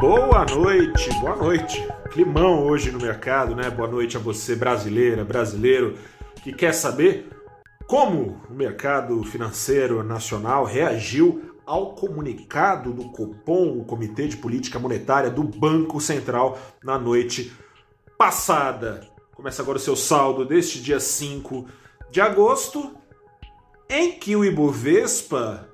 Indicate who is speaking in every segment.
Speaker 1: Boa noite, boa noite. Climão hoje no mercado, né? Boa noite a você, brasileira, brasileiro, que quer saber como o mercado financeiro nacional reagiu ao comunicado do Copom, o Comitê de Política Monetária do Banco Central, na noite passada. Começa agora o seu saldo deste dia 5 de agosto, em que o Ibovespa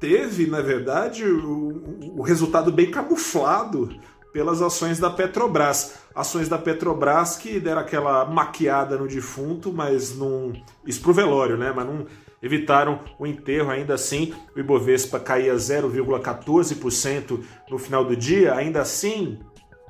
Speaker 1: teve, na verdade, o, o resultado bem camuflado pelas ações da Petrobras. Ações da Petrobras que deram aquela maquiada no defunto, mas não. Isso pro velório, né? Mas não evitaram o enterro. Ainda assim, o Ibovespa caía 0,14% no final do dia. Ainda assim,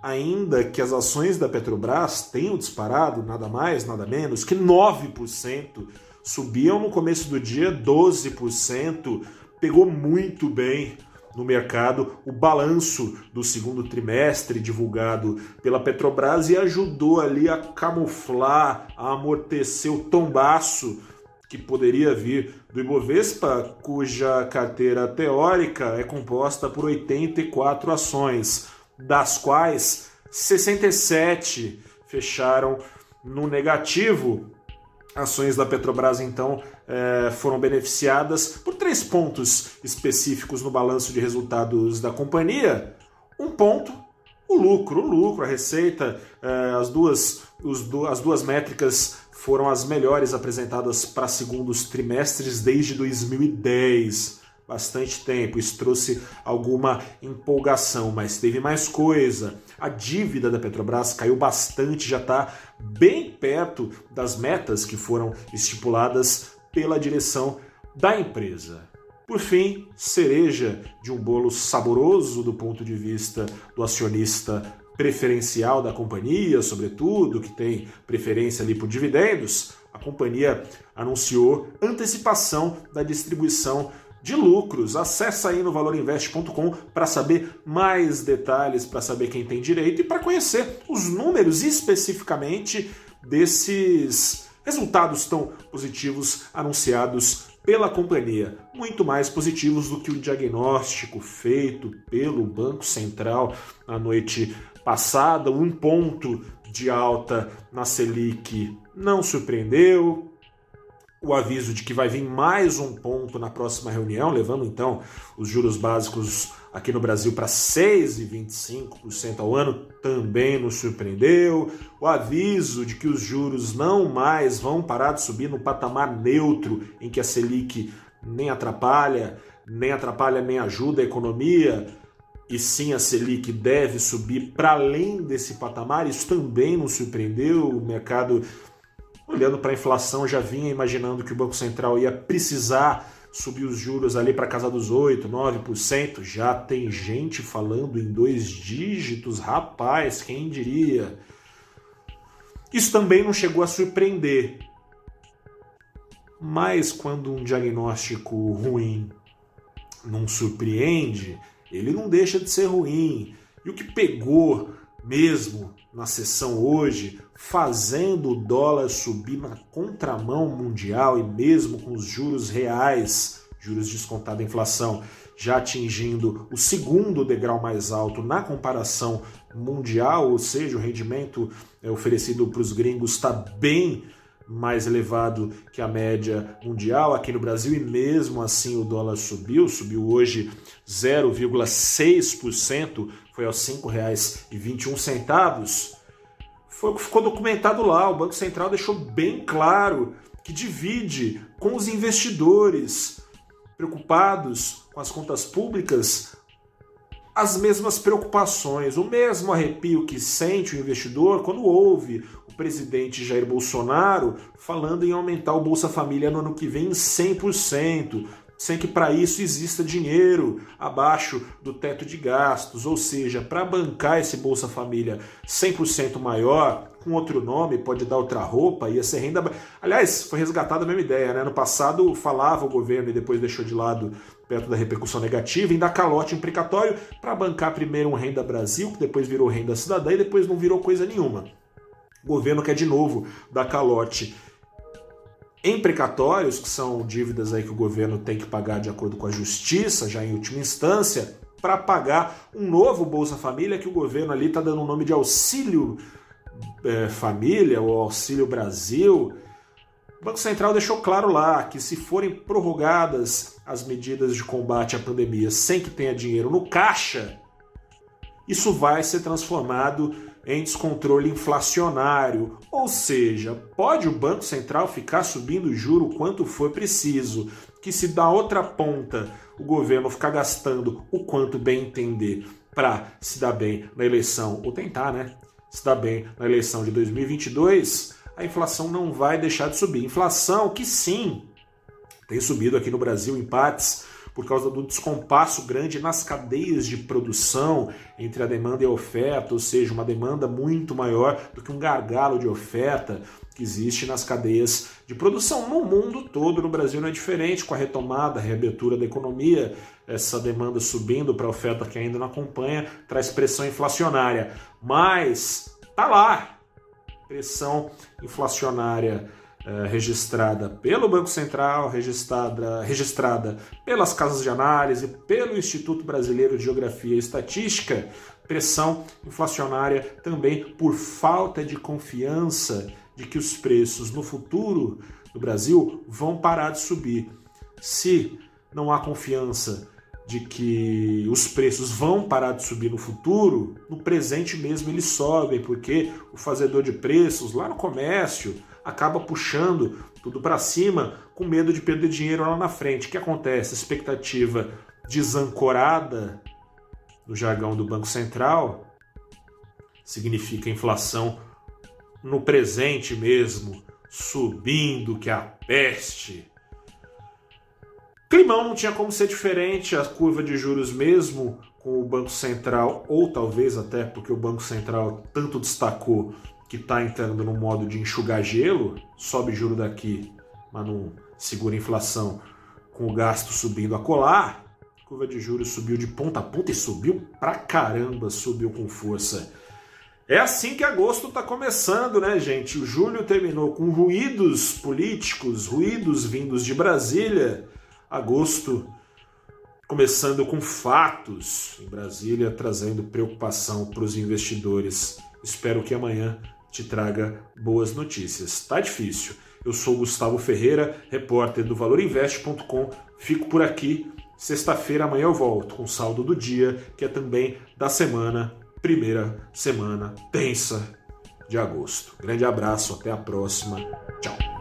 Speaker 1: ainda que as ações da Petrobras tenham disparado nada mais, nada menos que 9%, subiam no começo do dia 12%, pegou muito bem no mercado o balanço do segundo trimestre divulgado pela Petrobras e ajudou ali a camuflar, a amortecer o tombaço que poderia vir do Ibovespa, cuja carteira teórica é composta por 84 ações, das quais 67 fecharam no negativo. Ações da Petrobras, então, é, foram beneficiadas por três pontos específicos no balanço de resultados da companhia. Um ponto, o lucro, o lucro, a receita, é, as, duas, as duas métricas foram as melhores apresentadas para segundos trimestres desde 2010. Bastante tempo, isso trouxe alguma empolgação, mas teve mais coisa. A dívida da Petrobras caiu bastante, já está bem perto das metas que foram estipuladas pela direção da empresa. Por fim, cereja de um bolo saboroso do ponto de vista do acionista preferencial da companhia, sobretudo, que tem preferência ali por dividendos, a companhia anunciou antecipação da distribuição de lucros. Acesse aí no valorinvest.com para saber mais detalhes, para saber quem tem direito e para conhecer os números especificamente desses resultados tão positivos anunciados pela companhia, muito mais positivos do que o diagnóstico feito pelo Banco Central na noite passada. Um ponto de alta na Selic não surpreendeu, o aviso de que vai vir mais um ponto na próxima reunião, levando então os juros básicos aqui no Brasil para 6,25% ao ano, também nos surpreendeu. O aviso de que os juros não mais vão parar de subir no patamar neutro, em que a Selic nem atrapalha, nem atrapalha nem ajuda a economia, e sim a Selic deve subir para além desse patamar, isso também nos surpreendeu. O mercado olhando para a inflação, já vinha imaginando que o Banco Central ia precisar subir os juros ali para casa dos 8, 9%. Já tem gente falando em dois dígitos, rapaz, quem diria? Isso também não chegou a surpreender. Mas quando um diagnóstico ruim não surpreende, ele não deixa de ser ruim. E o que pegou mesmo na sessão hoje, fazendo o dólar subir na contramão mundial e mesmo com os juros reais, juros descontados inflação, já atingindo o segundo degrau mais alto na comparação mundial, ou seja, o rendimento é, oferecido para os gringos está bem mais elevado que a média mundial aqui no Brasil e mesmo assim o dólar subiu, subiu hoje 0,6%, foi aos R$ 5,21. Foi o que ficou documentado lá. O Banco Central deixou bem claro que divide com os investidores preocupados com as contas públicas as mesmas preocupações, o mesmo arrepio que sente o investidor quando ouve o presidente Jair Bolsonaro falando em aumentar o Bolsa Família no ano que vem em 100%, sem que para isso exista dinheiro abaixo do teto de gastos, ou seja, para bancar esse Bolsa Família 100% maior, com outro nome, pode dar outra roupa, ia ser renda. Aliás, foi resgatada a mesma ideia, né? No passado falava o governo e depois deixou de lado perto da repercussão negativa, em dar calote imprecatório para bancar primeiro um Renda Brasil, que depois virou Renda Cidadã e depois não virou coisa nenhuma. O governo quer de novo dar calote em precatórios, que são dívidas aí que o governo tem que pagar de acordo com a justiça, já em última instância, para pagar um novo Bolsa Família que o governo ali está dando o nome de Auxílio é, Família ou Auxílio Brasil. O Banco Central deixou claro lá que se forem prorrogadas as medidas de combate à pandemia sem que tenha dinheiro no caixa, isso vai ser transformado em descontrole inflacionário. Ou seja, pode o Banco Central ficar subindo o juro quanto for preciso, que se da outra ponta o governo ficar gastando o quanto bem entender para se dar bem na eleição, ou tentar, né? Se dar bem na eleição de 2022, a inflação não vai deixar de subir. Inflação que sim tem subido aqui no Brasil, empates por causa do descompasso grande nas cadeias de produção entre a demanda e a oferta, ou seja, uma demanda muito maior do que um gargalo de oferta que existe nas cadeias de produção. No mundo todo, no Brasil não é diferente, com a retomada, a reabertura da economia, essa demanda subindo para a oferta que ainda não acompanha, traz pressão inflacionária. Mas tá lá, pressão inflacionária é, registrada pelo Banco Central, registrada, registrada pelas casas de análise, pelo Instituto Brasileiro de Geografia e Estatística, pressão inflacionária também por falta de confiança de que os preços no futuro do Brasil vão parar de subir. Se não há confiança de que os preços vão parar de subir no futuro, no presente mesmo eles sobem, porque o fazedor de preços lá no comércio acaba puxando tudo para cima com medo de perder dinheiro lá na frente. O que acontece? Expectativa desancorada no jargão do Banco Central significa inflação no presente mesmo, subindo que a peste. Climão não tinha como ser diferente, a curva de juros mesmo com o Banco Central, ou talvez até porque o Banco Central tanto destacou que está entrando no modo de enxugar gelo, sobe juro daqui, mas não segura inflação, com o gasto subindo a colar, a curva de juros subiu de ponta a ponta e subiu pra caramba, subiu com força. É assim que agosto está começando, né, gente? O julho terminou com ruídos políticos, ruídos vindos de Brasília. Agosto começando com fatos em Brasília, trazendo preocupação para os investidores. Espero que amanhã te traga boas notícias. Tá difícil. Eu sou Gustavo Ferreira, repórter do valorinvest.com. Fico por aqui. Sexta-feira amanhã eu volto com o saldo do dia, que é também da semana, primeira semana tensa de agosto. Grande abraço, até a próxima. Tchau.